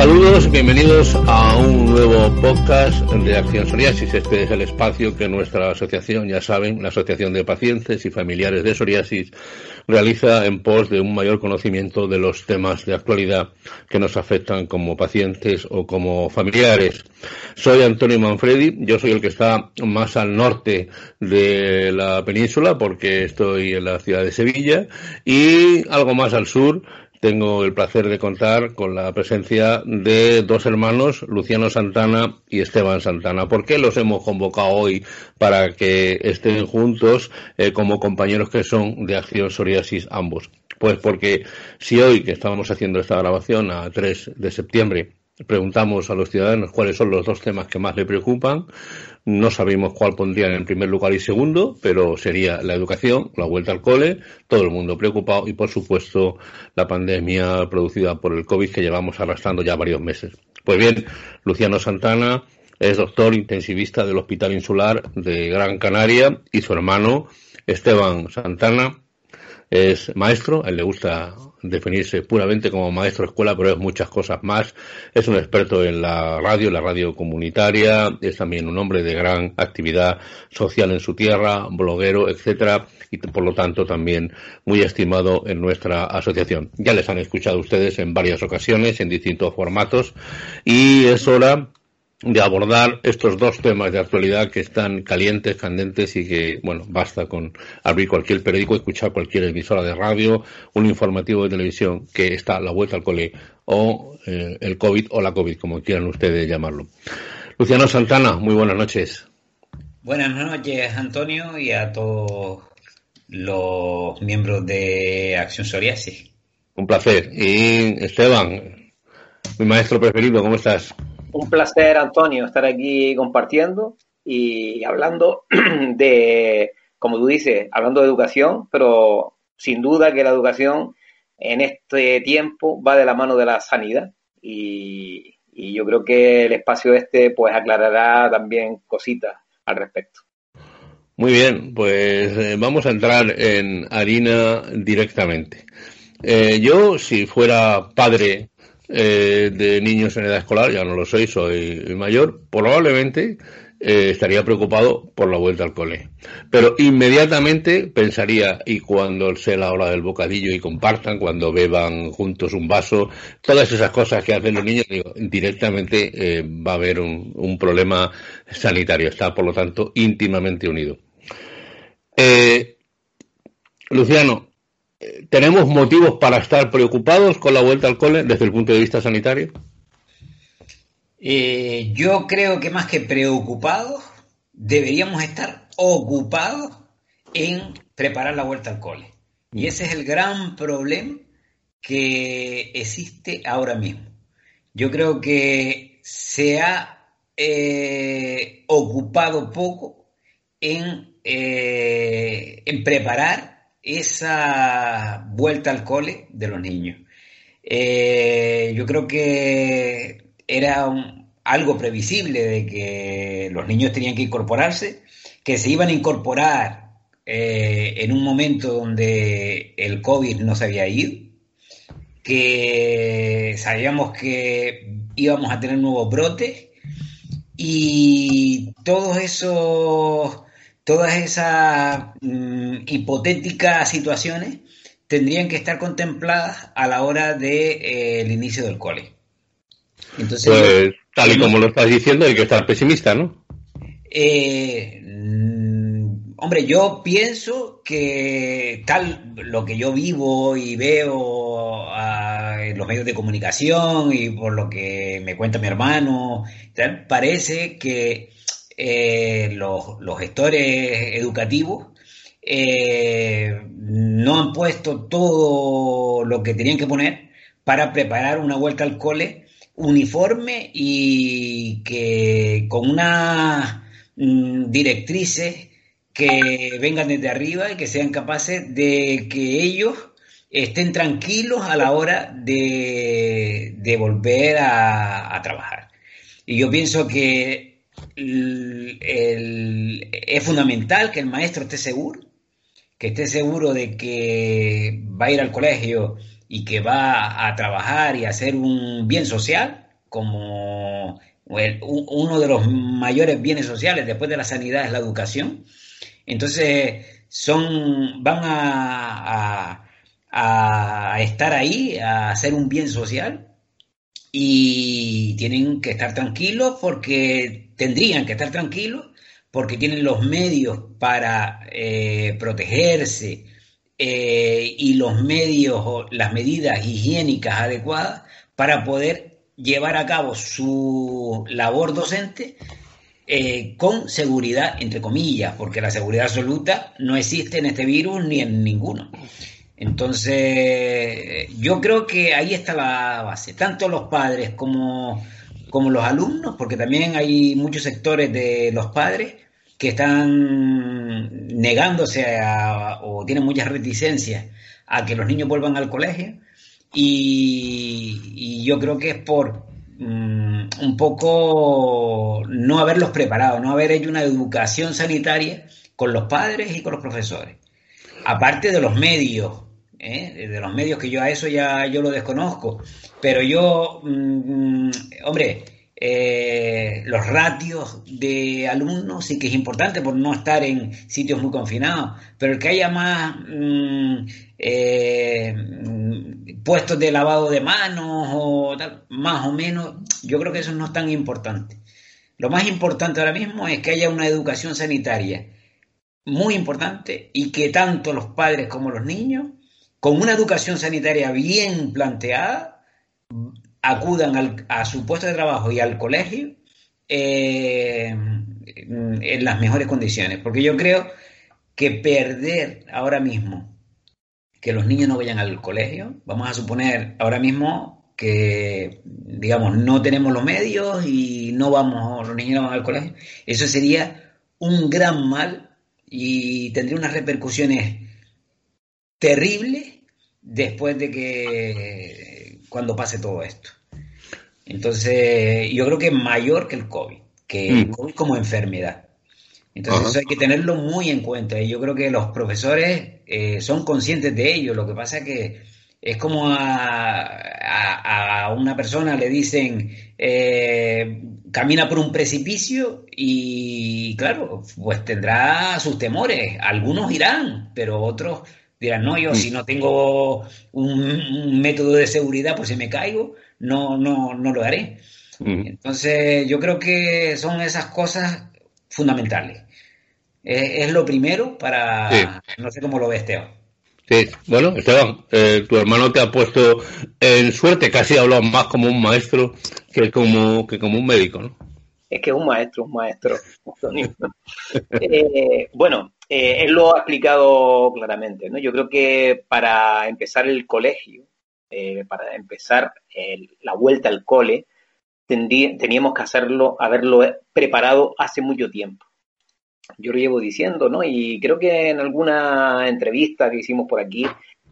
Saludos, bienvenidos a un nuevo podcast de Acción Psoriasis. Este es el espacio que nuestra asociación, ya saben, la Asociación de Pacientes y Familiares de Psoriasis, realiza en pos de un mayor conocimiento de los temas de actualidad que nos afectan como pacientes o como familiares. Soy Antonio Manfredi, yo soy el que está más al norte de la península porque estoy en la ciudad de Sevilla y algo más al sur tengo el placer de contar con la presencia de dos hermanos, Luciano Santana y Esteban Santana. ¿Por qué los hemos convocado hoy para que estén juntos eh, como compañeros que son de Acción Psoriasis ambos? Pues porque si hoy que estábamos haciendo esta grabación a 3 de septiembre preguntamos a los ciudadanos cuáles son los dos temas que más le preocupan, no sabemos cuál pondrían en primer lugar y segundo, pero sería la educación, la vuelta al cole, todo el mundo preocupado y, por supuesto, la pandemia producida por el COVID que llevamos arrastrando ya varios meses. Pues bien, Luciano Santana es doctor intensivista del Hospital Insular de Gran Canaria y su hermano Esteban Santana es maestro, él le gusta definirse puramente como maestro de escuela, pero es muchas cosas más. Es un experto en la radio, la radio comunitaria, es también un hombre de gran actividad social en su tierra, bloguero, etcétera, y por lo tanto también muy estimado en nuestra asociación. Ya les han escuchado ustedes en varias ocasiones, en distintos formatos, y es hora de abordar estos dos temas de actualidad que están calientes, candentes y que, bueno, basta con abrir cualquier periódico, escuchar cualquier emisora de radio, un informativo de televisión que está a la vuelta al cole o eh, el COVID o la COVID, como quieran ustedes llamarlo. Luciano Santana, muy buenas noches. Buenas noches, Antonio, y a todos los miembros de Acción Psoriasis. Un placer. Y Esteban, mi maestro preferido, ¿cómo estás? Un placer, Antonio, estar aquí compartiendo y hablando de, como tú dices, hablando de educación, pero sin duda que la educación en este tiempo va de la mano de la sanidad y, yo creo que el espacio este pues aclarará también cositas al respecto. Muy bien, pues eh, vamos a entrar en harina directamente. Eh, yo, si fuera padre eh, de niños en edad escolar, ya no lo soy, soy mayor, probablemente eh, estaría preocupado por la vuelta al cole. Pero inmediatamente pensaría, y cuando sea la hora del bocadillo y compartan, cuando beban juntos un vaso, todas esas cosas que hacen los niños, digo, directamente eh, va a haber un, un, problema sanitario. Está, por lo tanto, íntimamente unido. Luciano, ¿Tenemos motivos para estar preocupados con la vuelta al cole desde el punto de vista sanitario? Eh, yo creo que más que preocupados, deberíamos estar ocupados en preparar la vuelta al cole. Y ese es el gran problema que existe ahora mismo. Yo creo que se ha eh, ocupado poco en, eh, en preparar esa vuelta al cole de los niños. Eh, yo creo que era algo previsible de que los niños tenían que incorporarse, que se iban a incorporar eh, en un momento donde el COVID no se había ido, que sabíamos que íbamos a tener nuevos brotes y todos esos todas esas mm, hipotéticas situaciones tendrían que estar contempladas a la hora del de, eh, inicio del cole. Entonces, pues, tal y como lo estás diciendo, hay que estar pesimista, ¿no? Eh, mm, hombre, yo pienso que tal lo que yo vivo y veo en los medios de comunicación y por lo que me cuenta mi hermano, parece que eh, los, gestores educativos eh, no han puesto todo lo que tenían que poner para preparar una vuelta al cole uniforme y que con unas mm, directrices que vengan desde arriba y que sean capaces de que ellos estén tranquilos a la hora de, volver a, trabajar. Y yo pienso que es fundamental que el maestro esté seguro, que esté seguro de que va a ir al colegio y que va a trabajar y a hacer un bien social, como uno de los mayores bienes sociales después de la sanidad es la educación. Entonces, son, van a, a, estar ahí, a hacer un bien social y tienen que estar tranquilos porque tendrían que estar tranquilos porque tienen los medios para eh, protegerse eh, y los medios o las medidas higiénicas adecuadas para poder llevar a cabo su labor docente eh, con seguridad, entre comillas, porque la seguridad absoluta no existe en este virus ni en ninguno. Entonces, yo creo que ahí está la base, tanto los padres como, como los alumnos, porque también hay muchos sectores de los padres que están negándose o tienen muchas reticencias a que los niños vuelvan al colegio. Y, yo creo que es por mm, un poco no haberlos preparado, no haber hecho una educación sanitaria con los padres y con los profesores. Aparte de los medios, ¿eh? de los medios que yo a eso ya yo lo desconozco, pero yo, mm, mm, hombre, eh, los ratios de alumnos sí que es importante por no estar en sitios muy confinados, pero el que haya más mm, eh, puestos de lavado de manos o más o menos, yo creo que eso no es tan importante. Lo más importante ahora mismo es que haya una educación sanitaria muy importante y que tanto los padres como los niños con una educación sanitaria bien planteada, acudan a su puesto de trabajo y al colegio eh, en las mejores condiciones. Porque yo creo que perder ahora mismo que los niños no vayan al colegio, vamos a suponer ahora mismo que, digamos, no tenemos los medios y no vamos, los niños no van al colegio, eso sería un gran mal y tendría unas repercusiones terrible después de que cuando pase todo esto. Entonces, yo creo que es mayor que el COVID, que el mm. COVID como enfermedad. Entonces, eso hay que tenerlo muy en cuenta. Y yo creo que los profesores eh, son conscientes de ello. Lo que pasa es que es como a, a, una persona le dicen, eh, camina por un precipicio y, claro, pues tendrá sus temores. Algunos irán, pero otros dirán, no, yo si no tengo un, método de seguridad, pues si me caigo, no, no, no lo haré. Entonces, yo creo que son esas cosas fundamentales. Es, lo primero para, no sé cómo lo ves, Teo. Sí, bueno, Esteban, eh, tu hermano te ha puesto en suerte, casi hablado más como un maestro que como, que como un médico, ¿no? Es que es un maestro, un maestro. eh, bueno, eh, él lo ha explicado claramente, ¿no? Yo creo que para empezar el colegio, eh, para empezar la vuelta al cole, teníamos que hacerlo, haberlo preparado hace mucho tiempo. Yo lo llevo diciendo, ¿no? Y creo que en alguna entrevista que hicimos por aquí.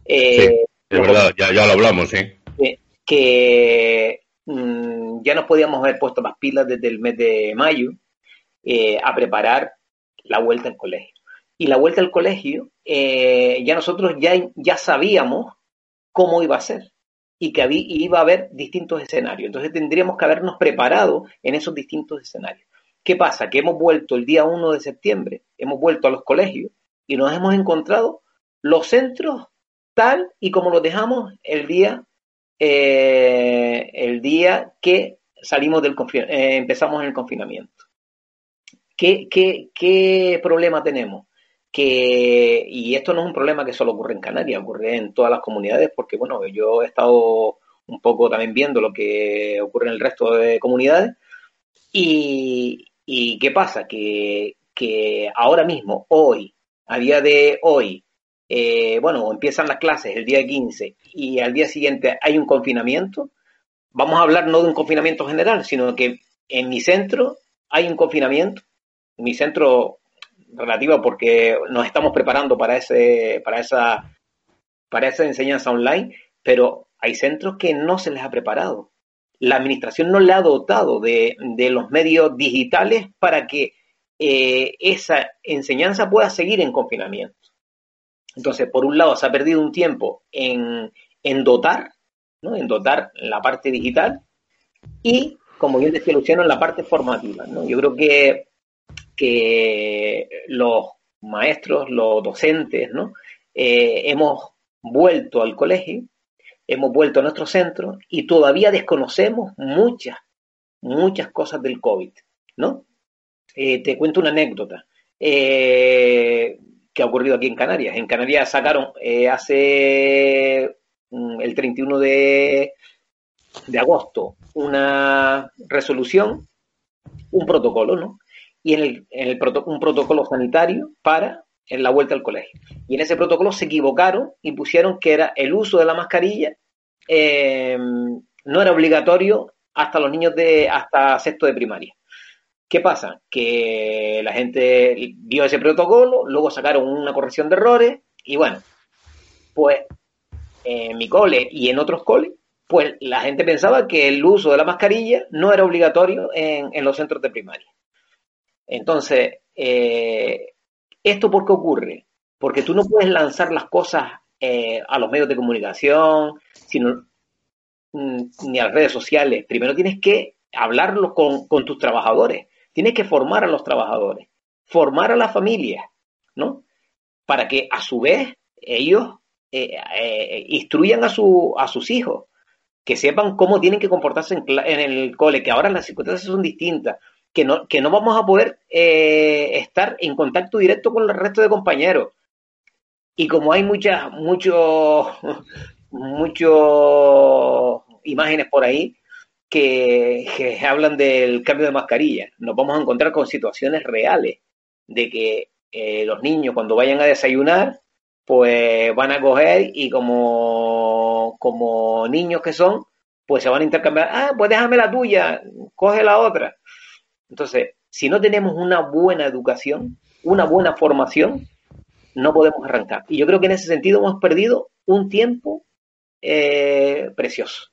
Eh, es verdad, ya, ya, lo hablamos, sí. que mm, ya nos podíamos haber puesto las pilas desde el mes de mayo eh, a preparar la vuelta al colegio. Y la vuelta al colegio, eh, ya nosotros ya, ya sabíamos cómo iba a ser y que había, iba a haber distintos escenarios. Entonces tendríamos que habernos preparado en esos distintos escenarios. ¿Qué pasa? Que hemos vuelto el día 1 de septiembre, hemos vuelto a los colegios y nos hemos encontrado los centros tal y como los dejamos el día, eh, el día que salimos del eh, empezamos en el confinamiento. ¿Qué, qué, qué problema tenemos? Que, y esto no es un problema que solo ocurre en Canarias, ocurre en todas las comunidades, porque bueno, yo he estado un poco también viendo lo que ocurre en el resto de comunidades, y, y qué pasa, que, que ahora mismo, hoy, a día de hoy, eh, bueno, empiezan las clases el día 15 y al día siguiente hay un confinamiento, vamos a hablar no de un confinamiento general, sino que en mi centro hay un confinamiento, mi centro relativo porque nos estamos preparando para ese, para esa, para esa enseñanza online, pero hay centros que no se les ha preparado. La administración no le ha dotado de, de los medios digitales para que eh, esa enseñanza pueda seguir en confinamiento. Entonces, por un lado, se ha perdido un tiempo en, en dotar, ¿no? en dotar la parte digital y, como bien decía Luciano, en la parte formativa. ¿no? Yo creo que, que los maestros, los docentes, ¿no? Eh, hemos vuelto al colegio, hemos vuelto a nuestro centro y todavía desconocemos muchas, muchas cosas del COVID, ¿no? Eh, te cuento una anécdota eh, que ha ocurrido aquí en Canarias. En Canarias sacaron hace mm, el 31 de, de agosto una resolución, un protocolo, ¿no? Y en el, en el un protocolo sanitario para en la vuelta al colegio. Y en ese protocolo se equivocaron y pusieron que era el uso de la mascarilla no era obligatorio hasta los niños de hasta sexto de primaria. ¿Qué pasa? Que la gente vio ese protocolo, luego sacaron una corrección de errores y bueno, pues en mi cole y en otros coles, pues la gente pensaba que el uso de la mascarilla no era obligatorio en, los centros de primaria. Entonces, eh, ¿esto por qué ocurre? Porque tú no puedes lanzar las cosas eh, a los medios de comunicación, sino, mm, ni a las redes sociales. Primero tienes que hablarlo con, tus trabajadores. Tienes que formar a los trabajadores, formar a las familias, ¿no? Para que a su vez ellos eh, eh, instruyan a, su, a sus hijos, que sepan cómo tienen que comportarse en, el cole, que ahora las circunstancias son distintas, que no, que no vamos a poder eh, estar en contacto directo con el resto de compañeros. Y como hay muchas, muchos, muchos imágenes por ahí, que, hablan del cambio de mascarilla. Nos vamos a encontrar con situaciones reales de que eh, los niños cuando vayan a desayunar, pues van a coger y como, como niños que son, pues se van a intercambiar, ah, pues déjame la tuya, coge la otra. Entonces, si no tenemos una buena educación, una buena formación, no podemos arrancar. Y yo creo que en ese sentido hemos perdido un tiempo eh, precioso.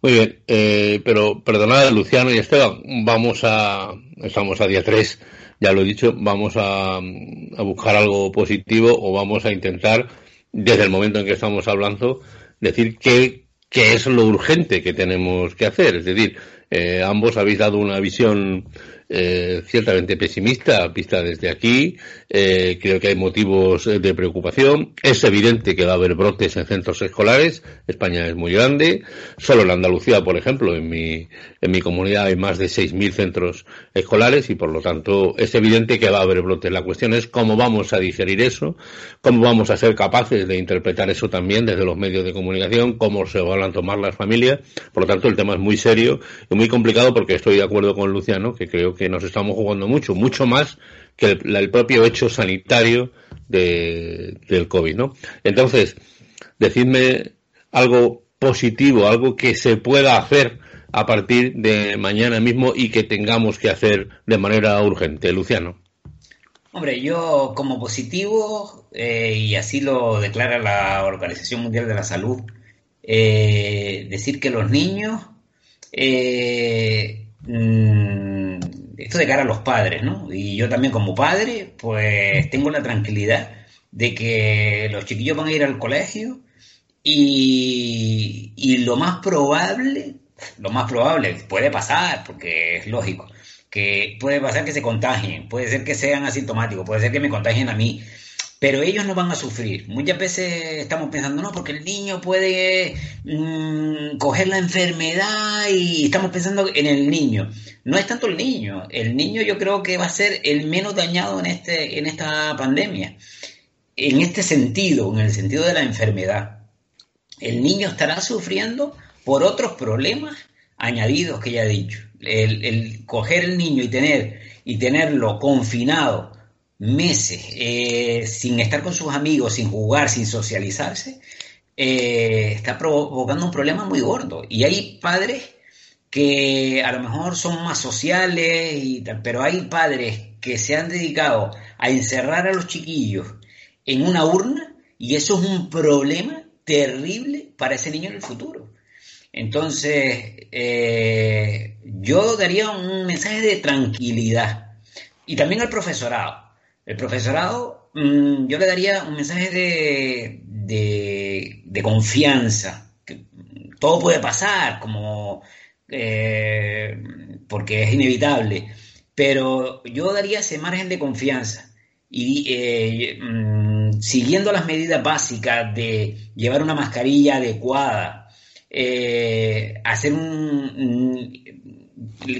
Muy bien, eh, pero perdonad, Luciano y Esteban, vamos a, estamos a día 3, ya lo he dicho, vamos a, a, buscar algo positivo o vamos a intentar, desde el momento en que estamos hablando, decir qué, qué es lo urgente que tenemos que hacer. Es decir, ambos habéis dado una visión eh, ciertamente pesimista vista desde aquí. Eh, creo que hay motivos de preocupación. Es evidente que va a haber brotes en centros escolares. España es muy grande. Solo en Andalucía, por ejemplo, en mi, en mi comunidad hay más de 6.000 centros escolares y por lo tanto es evidente que va a haber brotes. La cuestión es cómo vamos a digerir eso, cómo vamos a ser capaces de interpretar eso también desde los medios de comunicación, cómo se van a tomar las familias. Por lo tanto, el tema es muy serio y muy complicado porque estoy de acuerdo con Luciano, que creo que nos estamos jugando mucho, mucho más que el, propio hecho sanitario de, del COVID, ¿no? Entonces, decidme algo positivo, algo que se pueda hacer a partir de mañana mismo y que tengamos que hacer de manera urgente. Luciano. Hombre, yo como positivo, eh, y así lo declara la Organización Mundial de la Salud, eh, decir que los niños eh, mm, esto de cara a los padres, ¿no? Y yo también como padre, pues tengo la tranquilidad de que los chiquillos van a ir al colegio y, y lo más probable, lo más probable, puede pasar, porque es lógico, que puede pasar que se contagien, puede ser que sean asintomáticos, puede ser que me contagien a mí, pero ellos no van a sufrir. Muchas veces estamos pensando, no, porque el niño puede mm, coger la enfermedad y estamos pensando en el niño. No es tanto el niño, el niño yo creo que va a ser el menos dañado en, este, en esta pandemia, en este sentido, en el sentido de la enfermedad. El niño estará sufriendo por otros problemas añadidos que ya he dicho. El, el coger el niño y tener y tenerlo confinado meses eh, sin estar con sus amigos, sin jugar, sin socializarse, eh, está provocando un problema muy gordo. Y hay padres que a lo mejor son más sociales, pero hay padres que se han dedicado a encerrar a los chiquillos en una urna y eso es un problema terrible para ese niño en el futuro. Entonces, eh, yo daría un mensaje de tranquilidad y también al profesorado. El profesorado, mm, yo le daría un mensaje de, de, confianza. Que todo puede pasar, como eh, porque es inevitable, pero yo daría ese margen de confianza y eh, mm, siguiendo las medidas básicas de llevar una mascarilla adecuada, eh, hacer un,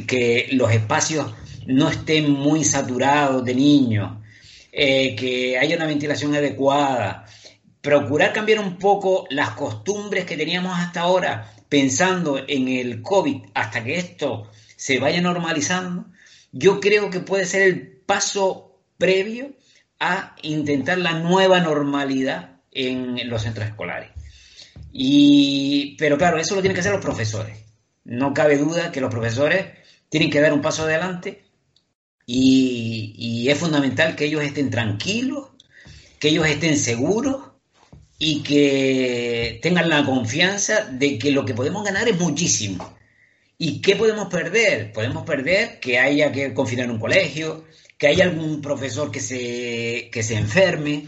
que los espacios no estén muy saturados de niños, eh, que haya una ventilación adecuada, procurar cambiar un poco las costumbres que teníamos hasta ahora, pensando en el COVID hasta que esto se vaya normalizando, yo creo que puede ser el paso previo a intentar la nueva normalidad en los centros escolares. Y, pero claro, eso lo tienen que hacer los profesores. No cabe duda que los profesores tienen que dar un paso adelante y, es fundamental que ellos estén tranquilos, que ellos estén seguros y que tengan la confianza de que lo que podemos ganar es muchísimo. ¿Y qué podemos perder? Podemos perder que haya que confinar un colegio, que haya algún profesor que se, que se enferme,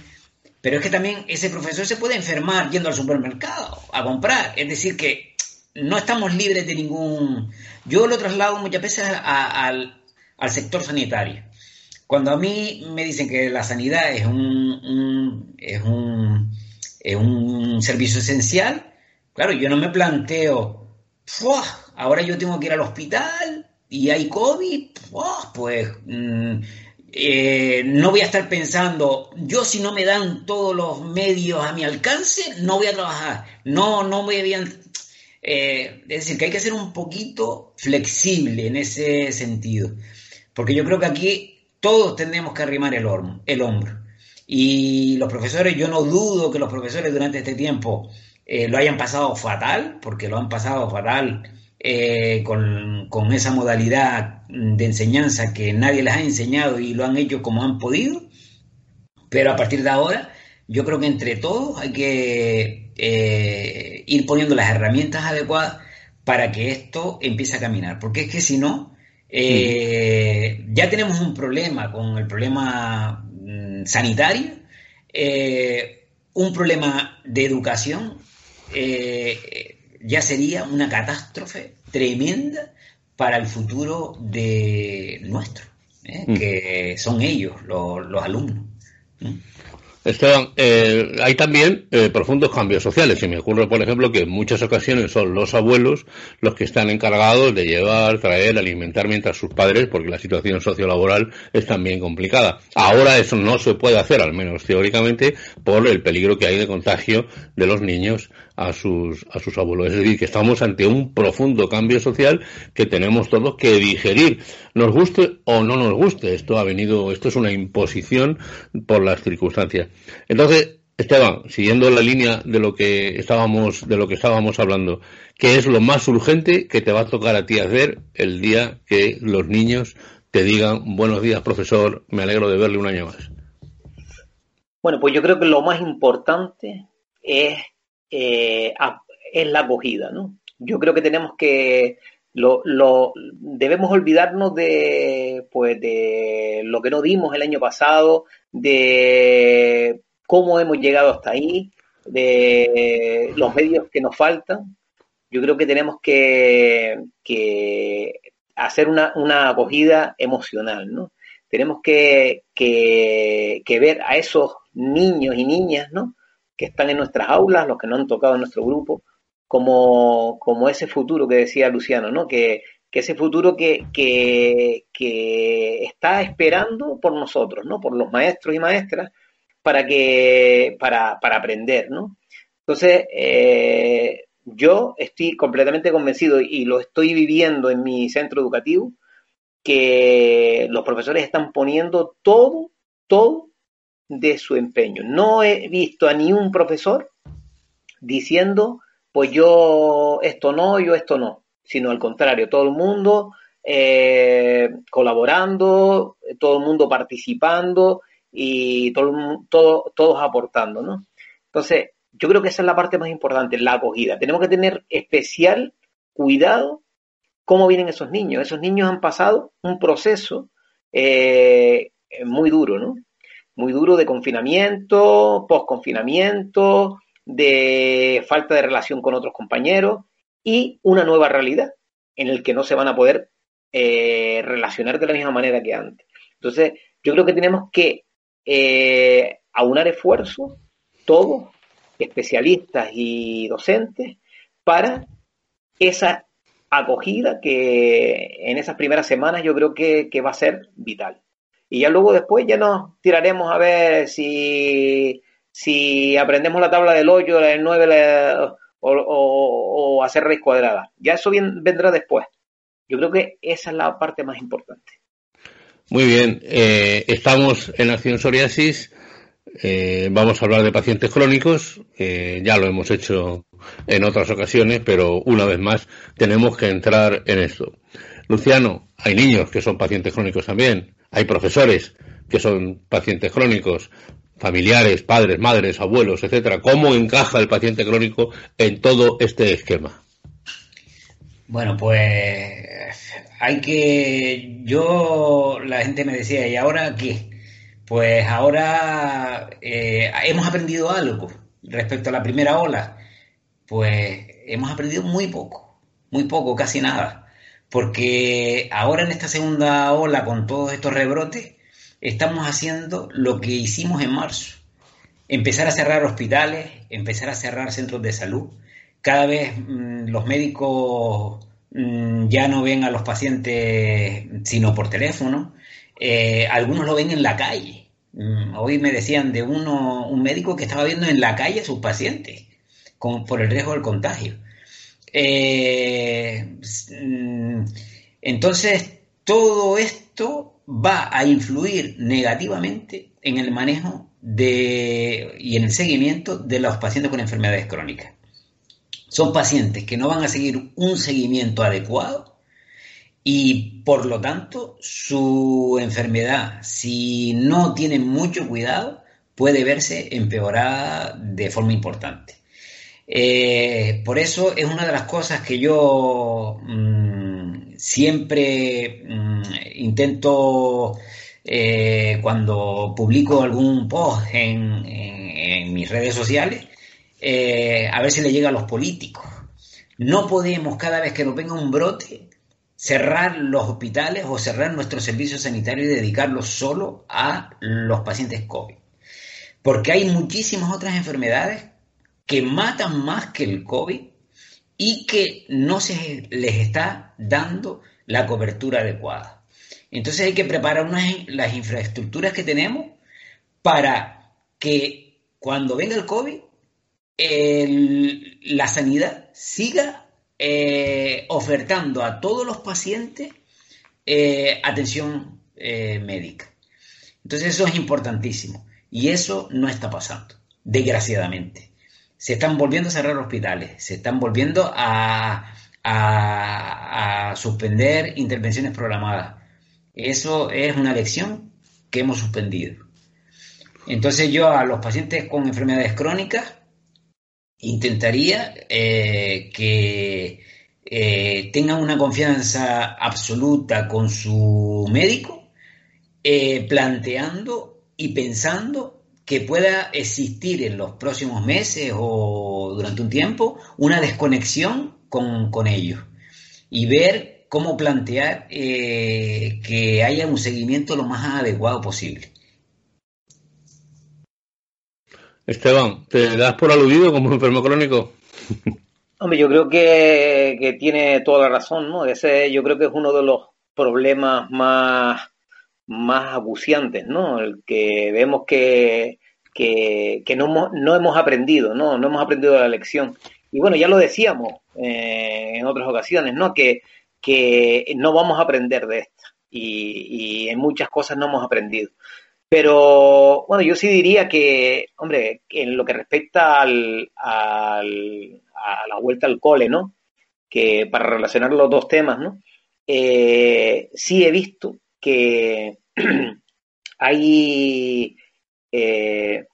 pero es que también ese profesor se puede enfermar yendo al supermercado a comprar. Es decir, que no estamos libres de ningún... Yo lo traslado muchas veces al, sector sanitario. Cuando a mí me dicen que la sanidad es un, es un, es un servicio esencial, claro, yo no me planteo, ahora yo tengo que ir al hospital y hay COVID, pues mm, eh, no voy a estar pensando, yo si no me dan todos los medios a mi alcance, no voy a trabajar, no, no voy a... Eh, es decir, que hay que ser un poquito flexible en ese sentido, porque yo creo que aquí todos tenemos que arrimar el, el hombro. Y los profesores, yo no dudo que los profesores durante este tiempo eh, lo hayan pasado fatal, porque lo han pasado fatal eh, con, esa modalidad de enseñanza que nadie les ha enseñado y lo han hecho como han podido, pero a partir de ahora yo creo que entre todos hay que eh, ir poniendo las herramientas adecuadas para que esto empiece a caminar, porque es que si no, eh, ya tenemos un problema con el problema mm, sanitario, un problema de educación, ya sería una catástrofe tremenda para el futuro de nuestro, ¿eh? mm. que son ellos, los, alumnos. Esteban, eh, hay también eh, profundos cambios sociales. Y me ocurre, por ejemplo, que en muchas ocasiones son los abuelos los que están encargados de llevar, traer, alimentar mientras sus padres, porque la situación sociolaboral es también complicada. Ahora eso no se puede hacer, al menos teóricamente, por el peligro que hay de contagio de los niños a sus, a sus abuelos. Es decir, que estamos ante un profundo cambio social que tenemos todos que digerir, nos guste o no nos guste. Esto ha venido, esto es una imposición por las circunstancias. Entonces, Esteban, siguiendo la línea de lo que estábamos, de lo que estábamos hablando, ¿qué es lo más urgente que te va a tocar a ti hacer el día que los niños te digan buenos días, profesor, me alegro de verle un año más? Bueno, pues yo creo que lo más importante es eh, es la acogida, ¿no? Yo creo que tenemos que lo, debemos olvidarnos de pues de lo que no dimos el año pasado, de cómo hemos llegado hasta ahí, de los medios que nos faltan. Yo creo que tenemos que, hacer una, una, acogida emocional, ¿no? Tenemos que, que, que ver a esos niños y niñas, ¿no? Que están en nuestras aulas, los que no han tocado en nuestro grupo, como, como ese futuro que decía Luciano, ¿no? Que, que ese futuro que, que, está esperando por nosotros, ¿no? Por los maestros y maestras, para que, para, para aprender, ¿no? Entonces, eh, yo estoy completamente convencido y lo estoy viviendo en mi centro educativo, que los profesores están poniendo todo todo de su empeño. No he visto a ni un profesor diciendo, pues yo esto no, yo esto no, sino al contrario, todo el mundo eh, colaborando, todo el mundo participando y todo, todo, todos aportando, ¿no? Entonces, yo creo que esa es la parte más importante, la acogida. Tenemos que tener especial cuidado cómo vienen esos niños. Esos niños han pasado un proceso eh, muy duro, ¿no? Muy duro de confinamiento, post-confinamiento, de falta de relación con otros compañeros y una nueva realidad en el que no se van a poder eh, relacionar de la misma manera que antes. Entonces, yo creo que tenemos que eh, aunar esfuerzos, todos, especialistas y docentes, para esa acogida que en esas primeras semanas yo creo que, va a ser vital. Y ya luego después ya nos tiraremos a ver si, si aprendemos la tabla del 8, la del 9 o, hacer raíz cuadrada. Ya eso vendrá después. Yo creo que esa es la parte más importante. Muy bien, eh, estamos en Acción Psoriasis. Eh, vamos a hablar de pacientes crónicos. ya lo hemos hecho en otras ocasiones, pero una vez más tenemos que entrar en esto. Luciano, hay niños que son pacientes crónicos también. Hay profesores que son pacientes crónicos familiares, padres, madres, abuelos, etcétera. ¿Cómo encaja el paciente crónico en todo este esquema? Bueno, pues hay que. Yo, la gente me decía, ¿y ahora qué? Pues ahora eh, hemos aprendido algo respecto a la primera ola. Pues hemos aprendido muy poco, muy poco, casi nada. Porque ahora en esta segunda ola, con todos estos rebrotes, estamos haciendo lo que hicimos en marzo. Empezar a cerrar hospitales, empezar a cerrar centros de salud. Cada vez mm, los médicos mm, ya no ven a los pacientes sino por teléfono. Eh, algunos lo ven en la calle. Mm, hoy me decían de uno, un médico que estaba viendo en la calle a sus pacientes por el riesgo del contagio. Eh, entonces, todo esto va a influir negativamente en el manejo de, y en el seguimiento de los pacientes con enfermedades crónicas. Son pacientes que no van a seguir un seguimiento adecuado y por lo tanto su enfermedad, si no tienen mucho cuidado, puede verse empeorada de forma importante. Eh, por eso es una de las cosas que yo mm, siempre mm, intento eh, cuando publico algún post en, mis redes sociales, eh, a ver si le llega a los políticos. No podemos cada vez que nos venga un brote cerrar los hospitales o cerrar nuestros servicios sanitarios y dedicarlos solo a los pacientes COVID. Porque hay muchísimas otras enfermedades que matan más que el COVID y que no se les está dando la cobertura adecuada. Entonces hay que preparar las infraestructuras que tenemos para que cuando venga el COVID, la sanidad siga eh, ofertando a todos los pacientes eh, atención eh, médica. Entonces eso es importantísimo y eso no está pasando, desgraciadamente se están volviendo a cerrar hospitales, se están volviendo a, suspender intervenciones programadas. Eso es una lección que hemos suspendido. Entonces yo a los pacientes con enfermedades crónicas intentaría eh, que eh, tengan una confianza absoluta con su médico, eh, planteando y pensando que pueda existir en los próximos meses o durante un tiempo una desconexión con, ellos y ver cómo plantear eh, que haya un seguimiento lo más adecuado posible. Esteban, ¿te das por aludido como enfermo crónico? Hombre, yo creo que, que, tiene toda la razón, ¿no? Ese yo creo que es uno de los problemas más más acuciantes, ¿no? El que vemos que, que, no, no, hemos aprendido, ¿no? No hemos aprendido la lección. Y bueno, ya lo decíamos eh, en otras ocasiones, ¿no? Que, que no vamos a aprender de esta. Y, y, en muchas cosas no hemos aprendido. Pero bueno, yo sí diría que, hombre, en lo que respecta al, al, a la vuelta al cole, ¿no? Que para relacionar los dos temas, ¿no? Eh, sí he visto que hay eh,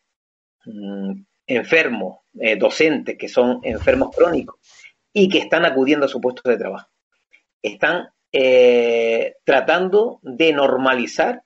mm, enfermos, eh, docentes que son enfermos crónicos y que están acudiendo a su puesto de trabajo. Están tratando de normalizar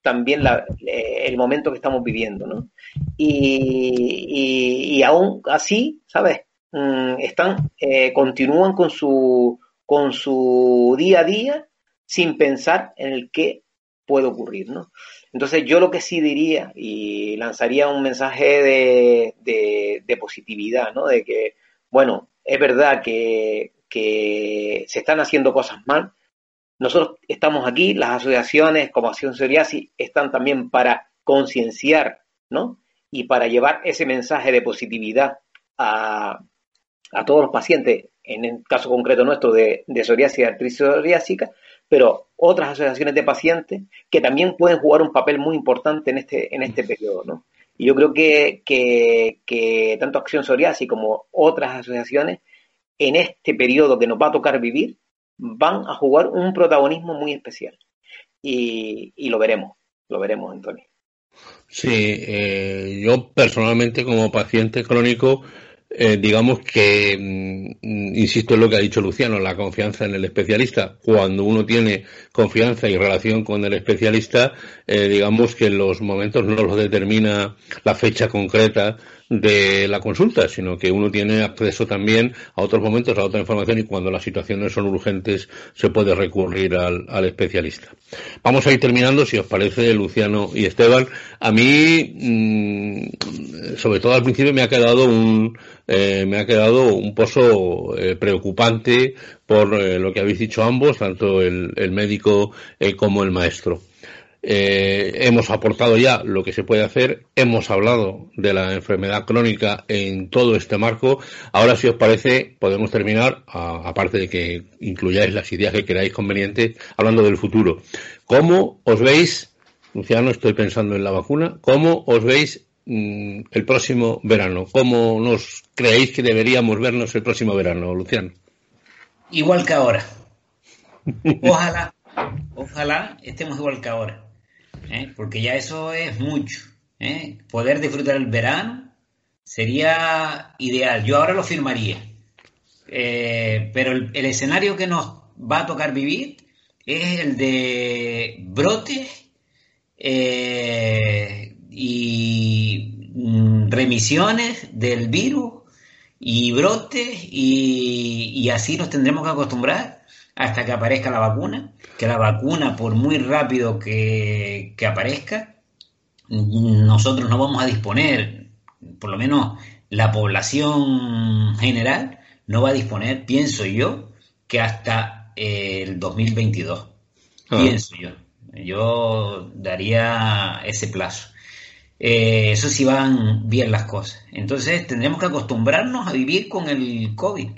también el momento que estamos viviendo. Y, y aún así, ¿sabes? Mm, están, continúan con su con su día a día sin pensar en el qué puede ocurrir, ¿no? Entonces yo lo que sí diría y lanzaría un mensaje de, positividad, ¿no? De que, bueno, es verdad que, se están haciendo cosas mal. Nosotros estamos aquí, las asociaciones como Acción Psoriasis están también para concienciar, ¿no? Y para llevar ese mensaje de positividad a, a todos los pacientes en el caso concreto nuestro de, psoriasis y artritis psoriásica, pero otras asociaciones de pacientes que también pueden jugar un papel muy importante en este, en este periodo, ¿no? Y yo creo que, que, tanto Acción Psoriasis como otras asociaciones en este periodo que nos va a tocar vivir van a jugar un protagonismo muy especial. Y, lo veremos, lo veremos, Antonio. Sí, eh, yo personalmente como paciente crónico eh, digamos que, mm, insisto en lo que ha dicho Luciano, la confianza en el especialista. Cuando uno tiene confianza y relación con el especialista, eh, digamos que los momentos no lo determina la fecha concreta de la consulta, sino que uno tiene acceso también a otros momentos, a otra información y cuando las situaciones son urgentes se puede recurrir al, al especialista. Vamos a ir terminando, si os parece, Luciano y Esteban. A mí, mm, sobre todo al principio, me ha quedado un, eh, me ha quedado un pozo eh, preocupante por eh, lo que habéis dicho ambos, tanto el, el médico como el maestro. Hemos aportado ya lo que se puede hacer, hemos hablado de la enfermedad crónica en todo este marco. Ahora, si os parece, podemos terminar, aparte de que incluyáis las ideas que queráis convenientes, hablando del futuro. ¿Cómo os veis, Luciano, estoy pensando en la vacuna, cómo os veis Mm, el próximo verano? ¿Cómo nos creéis que deberíamos vernos el próximo verano, Luciano? Igual que ahora. Ojalá, ojalá estemos igual que ahora, ¿eh? porque ya eso es mucho. ¿eh? Poder disfrutar el verano sería ideal. Yo ahora lo firmaría. Eh, pero el, escenario que nos va a tocar vivir es el de brotes y mm, remisiones del virus y brotes y, así nos tendremos que acostumbrar hasta que aparezca la vacuna, que la vacuna por muy rápido que, aparezca, nosotros no vamos a disponer, por lo menos la población general no va a disponer, pienso yo, que hasta el 2022. Ah. Pienso yo. Yo daría ese plazo. Eh, eso sí van bien las cosas. Entonces tendremos que acostumbrarnos a vivir con el COVID,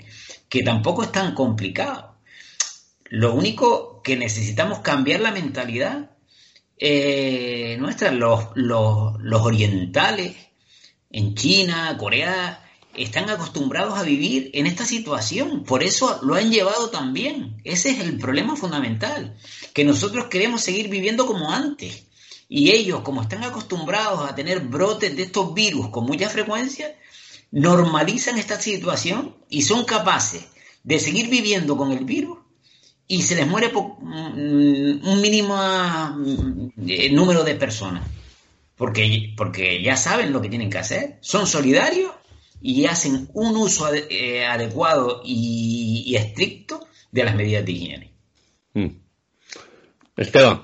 que tampoco es tan complicado. Lo único que necesitamos cambiar la mentalidad eh, nuestra, los, los orientales en China, Corea, están acostumbrados a vivir en esta situación, por eso lo han llevado también. Ese es el problema fundamental, que nosotros queremos seguir viviendo como antes y ellos, como están acostumbrados a tener brotes de estos virus con mucha frecuencia, normalizan esta situación y son capaces de seguir viviendo con el virus y se les muere por mm, un mínimo eh, número de personas. Porque, porque ya saben lo que tienen que hacer, son solidarios y hacen un uso eh, adecuado y, estricto de las medidas de higiene. Mm. Esteban.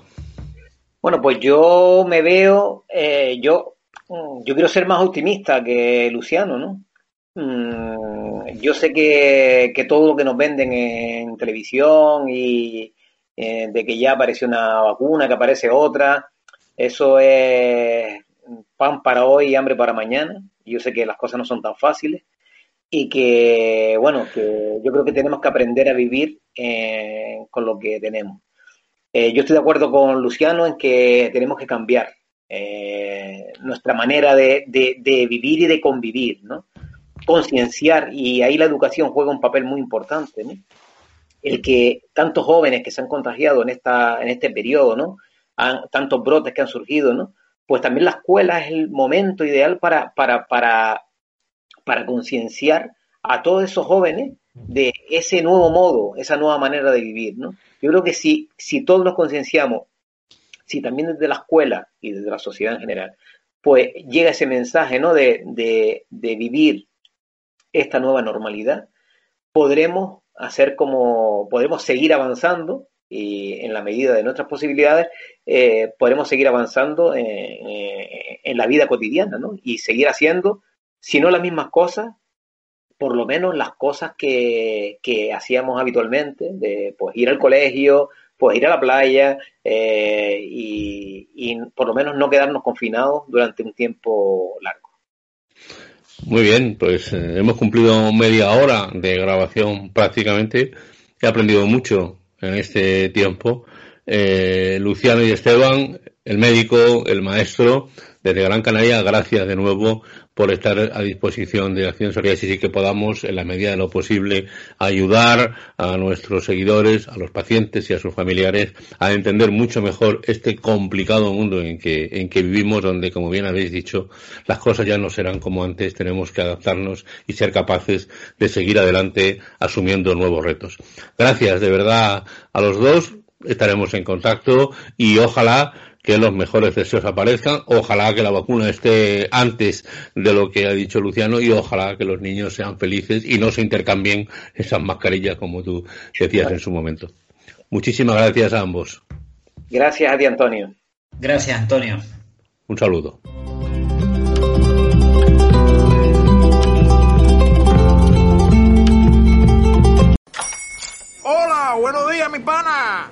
Bueno, pues yo me veo, eh, yo, mm, yo quiero ser más optimista que Luciano, ¿no? Mm, yo sé que, todo lo que nos venden en televisión y eh, de que ya apareció una vacuna, que aparece otra, eso es pan para hoy y hambre para mañana. Yo sé que las cosas no son tan fáciles y que, bueno, que yo creo que tenemos que aprender a vivir eh, con lo que tenemos. Eh, yo estoy de acuerdo con Luciano en que tenemos que cambiar, eh, nuestra manera de, vivir y de convivir, ¿no? Concienciar, y ahí la educación juega un papel muy importante. El que tantos jóvenes que se han contagiado en, esta, en este periodo, ¿no? tantos brotes que han surgido, ¿no? Pues también la escuela es el momento ideal para, para, para, para concienciar a todos esos jóvenes de ese nuevo modo, esa nueva manera de vivir, ¿no? Yo creo que si, si todos nos concienciamos si también desde la escuela y desde la sociedad en general, pues llega ese mensaje ¿no? de, de, vivir esta nueva normalidad, podremos hacer como, podemos seguir avanzando y en la medida de nuestras posibilidades, eh, podremos seguir avanzando en, la vida cotidiana, ¿no? Y seguir haciendo, si no las mismas cosas, por lo menos las cosas que, que hacíamos habitualmente, de pues ir al colegio, pues ir a la playa eh, y, por lo menos no quedarnos confinados durante un tiempo largo. Muy bien, pues eh, hemos cumplido media hora de grabación prácticamente. He aprendido mucho en este tiempo. Eh, Luciano y Esteban, el médico, el maestro, desde Gran Canaria, gracias de nuevo por estar a disposición de Acción Psoriasis y que podamos, en la medida de lo posible, ayudar a nuestros seguidores, a los pacientes y a sus familiares a entender mucho mejor este complicado mundo en que, en que vivimos, donde, como bien habéis dicho, las cosas ya no serán como antes, tenemos que adaptarnos y ser capaces de seguir adelante asumiendo nuevos retos. Gracias de verdad a los dos, estaremos en contacto y ojalá que los mejores deseos aparezcan. Ojalá que la vacuna esté antes de lo que ha dicho Luciano y ojalá que los niños sean felices y no se intercambien esas mascarillas como tú decías en su momento. Muchísimas gracias a ambos. Gracias a ti, Antonio. Gracias, Antonio. Un saludo. Hola, buenos días, mi pana.